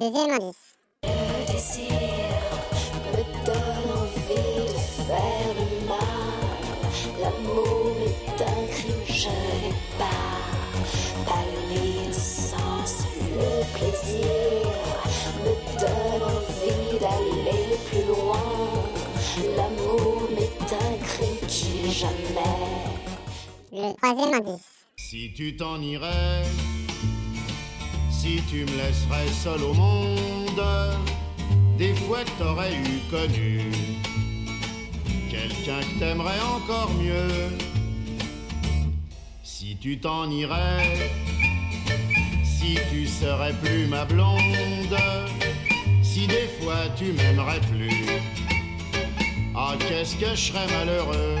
Le deuxième indice. Le désir me donne envie de faire le mal. L'amour est un crime, je n'ai pas. Pas l'innocence, le plaisir me donne envie d'aller plus loin. L'amour est un crime qui jamais. Le troisième indice. Si tu t'en irais, si tu me laisserais seul au monde, des fois que t'aurais eu connu quelqu'un que t'aimerais encore mieux. Si tu t'en irais, si tu serais plus ma blonde, si des fois tu m'aimerais plus, ah qu'est-ce que je serais malheureux.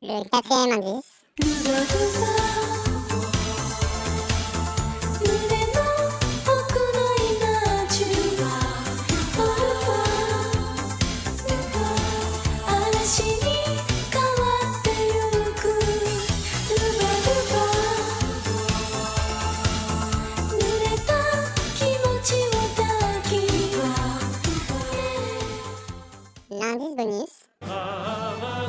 Le quatrième indice. À ma